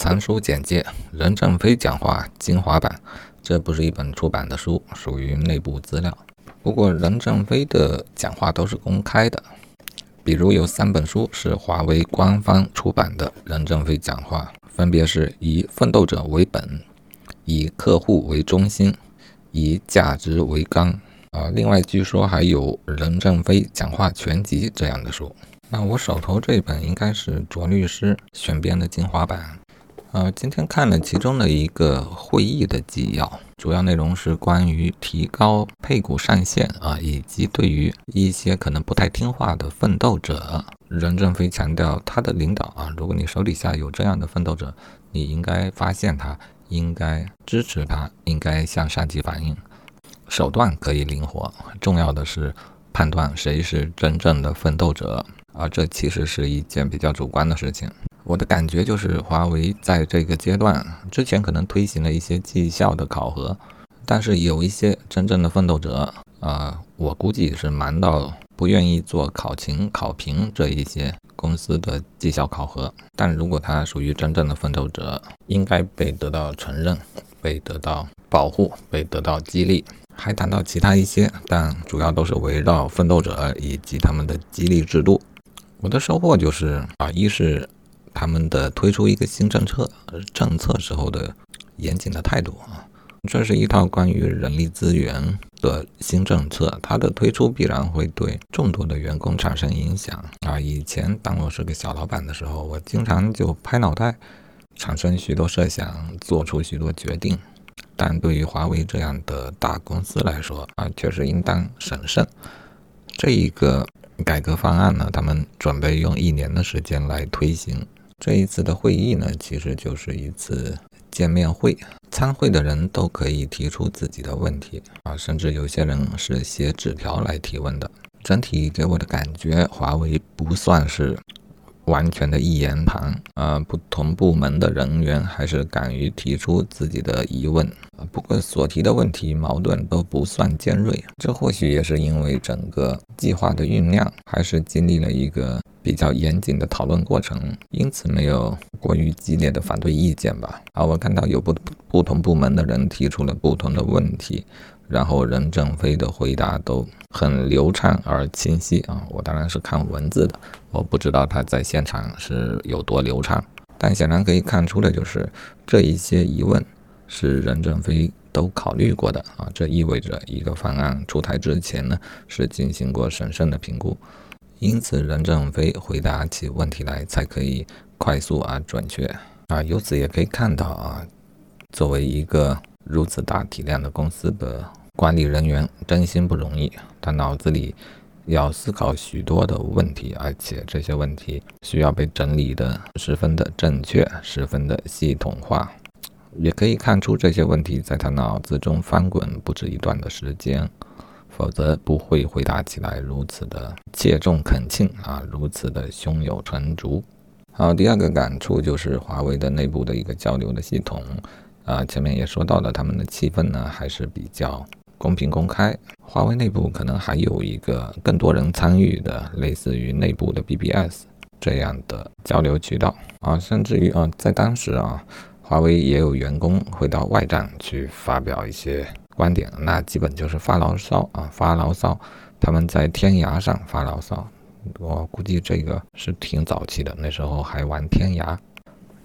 藏书简介：任正非讲话精华版。这不是一本出版的书，属于内部资料。不过任正非的讲话都是公开的，比如有三本书是华为官方出版的任正非讲话，分别是以奋斗者为本、以客户为中心、以价值为纲。啊，另外据说还有任正非讲话全集这样的书。那我手头这本应该是卓律师选编的精华版。呃，今天看了其中的一个会议的纪要，主要内容是关于提高配股上限啊，以及对于一些可能不太听话的奋斗者，任正非强调他的领导啊，如果你手底下有这样的奋斗者，你应该发现他，应该支持他，应该向上级反映，手段可以灵活，重要的是判断谁是真正的奋斗者。啊，这其实是一件比较主观的事情。我的感觉就是，华为在这个阶段之前可能推行了一些绩效的考核，但是有一些真正的奋斗者，啊，我估计是忙到不愿意做考勤、考评这一些公司的绩效考核。但如果他属于真正的奋斗者，应该被得到承认、被得到保护、被得到激励。还谈到其他一些，但主要都是围绕奋斗者以及他们的激励制度。我的收获就是啊，一是他们的推出一个新政策，政策时候的严谨的态度啊，这是一套关于人力资源的新政策，它的推出必然会对众多的员工产生影响啊。以前当我是个小老板的时候，我经常就拍脑袋，产生许多设想，做出许多决定，但对于华为这样的大公司来说啊，确实应当审慎。这一个。改革方案呢？他们准备用一年的时间来推行。这一次的会议呢，其实就是一次见面会，参会的人都可以提出自己的问题啊，甚至有些人是写纸条来提问的。整体给我的感觉，华为不算是。完全的一言堂啊！不同部门的人员还是敢于提出自己的疑问。不过所提的问题矛盾都不算尖锐，这或许也是因为整个计划的酝酿还是经历了一个比较严谨的讨论过程，因此没有过于激烈的反对意见吧。啊，我看到有不不同部门的人提出了不同的问题。然后任正非的回答都很流畅而清晰啊！我当然是看文字的，我不知道他在现场是有多流畅。但显然可以看出的就是这一些疑问是任正非都考虑过的啊！这意味着一个方案出台之前呢是进行过审慎的评估，因此任正非回答起问题来才可以快速而准确啊！由此也可以看到啊，作为一个如此大体量的公司的。管理人员真心不容易，他脑子里要思考许多的问题，而且这些问题需要被整理的十分的正确，十分的系统化。也可以看出这些问题在他脑子中翻滚不止一段的时间，否则不会回答起来如此的切中恳请啊，如此的胸有成竹。好，第二个感触就是华为的内部的一个交流的系统啊，前面也说到了，他们的气氛呢还是比较。公平公开，华为内部可能还有一个更多人参与的，类似于内部的 BBS 这样的交流渠道啊，甚至于啊，在当时啊，华为也有员工会到外站去发表一些观点，那基本就是发牢骚啊，发牢骚，他们在天涯上发牢骚，我估计这个是挺早期的，那时候还玩天涯。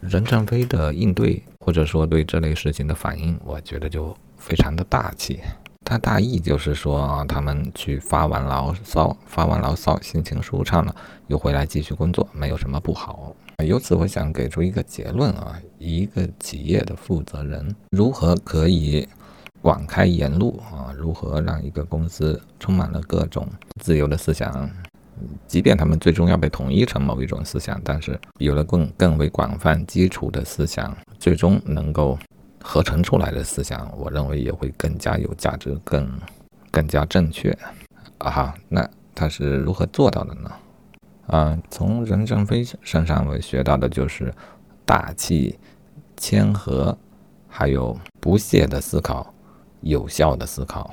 任正非的应对或者说对这类事情的反应，我觉得就非常的大气。他大意就是说啊，他们去发完牢骚，发完牢骚，心情舒畅了，又回来继续工作，没有什么不好。由此，我想给出一个结论啊，一个企业的负责人如何可以广开言路啊？如何让一个公司充满了各种自由的思想？即便他们最终要被统一成某一种思想，但是有了更更为广泛基础的思想，最终能够。合成出来的思想，我认为也会更加有价值，更更加正确啊！那他是如何做到的呢？啊，从任正非身上我学到的就是大气、谦和，还有不懈的思考，有效的思考。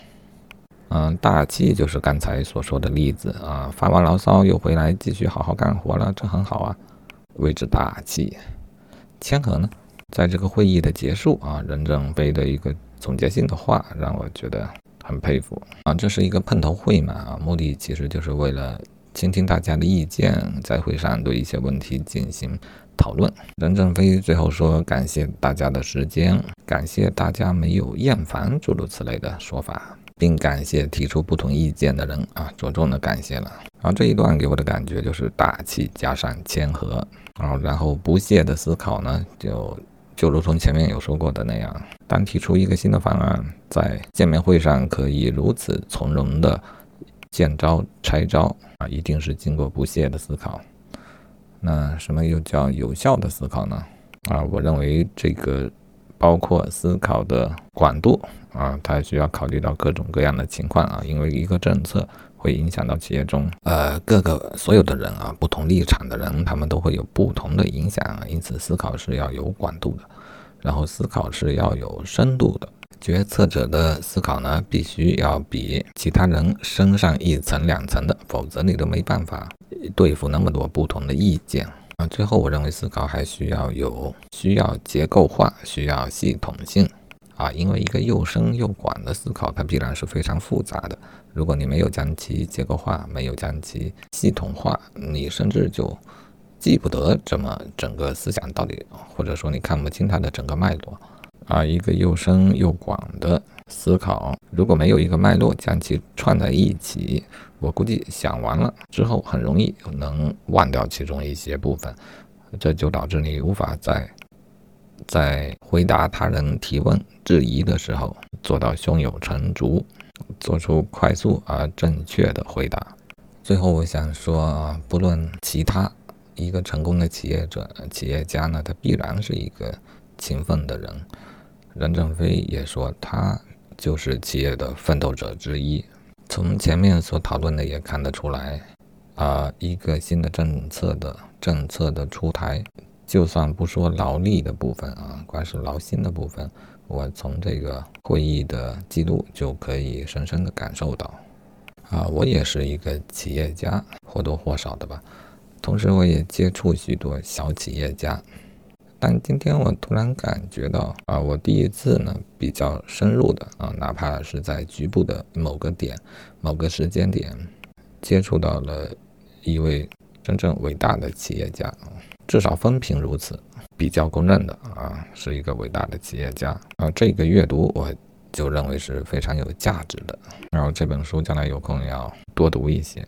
嗯，大气就是刚才所说的例子啊，发完牢骚又回来继续好好干活了，这很好啊，谓之大气。谦和呢？在这个会议的结束啊，任正非的一个总结性的话让我觉得很佩服啊。这是一个碰头会嘛啊，目的其实就是为了倾听大家的意见，在会上对一些问题进行讨论。任正非最后说感谢大家的时间，感谢大家没有厌烦诸如此类的说法。并感谢提出不同意见的人啊，着重的感谢了。然后这一段给我的感觉就是大气加上谦和，然后然后不懈的思考呢，就就如同前面有说过的那样，当提出一个新的方案，在见面会上可以如此从容的见招拆招啊，一定是经过不懈的思考。那什么又叫有效的思考呢？啊，我认为这个。包括思考的广度啊，它需要考虑到各种各样的情况啊，因为一个政策会影响到企业中呃各个所有的人啊，不同立场的人，他们都会有不同的影响，因此思考是要有广度的，然后思考是要有深度的。决策者的思考呢，必须要比其他人深上一层两层的，否则你都没办法对付那么多不同的意见啊。最后，我认为思考还需要有需要结构化，需要系统性啊，因为一个又深又广的思考，它必然是非常复杂的。如果你没有将其结构化，没有将其系统化，你甚至就记不得这么整个思想到底，或者说你看不清它的整个脉络啊。一个又深又广的思考，如果没有一个脉络将其串在一起。我估计想完了之后，很容易能忘掉其中一些部分，这就导致你无法在在回答他人提问质疑的时候做到胸有成竹，做出快速而正确的回答。最后，我想说啊，不论其他一个成功的企业者、企业家呢，他必然是一个勤奋的人。任正非也说，他就是企业的奋斗者之一。从前面所讨论的也看得出来，啊，一个新的政策的政策的出台，就算不说劳力的部分啊，光是劳心的部分，我从这个会议的记录就可以深深的感受到，啊，我也是一个企业家，或多或少的吧，同时我也接触许多小企业家。但今天我突然感觉到啊，我第一次呢比较深入的啊，哪怕是在局部的某个点、某个时间点，接触到了一位真正伟大的企业家，至少风评如此，比较公认的啊，是一个伟大的企业家啊。这个阅读我就认为是非常有价值的，然后这本书将来有空要多读一些。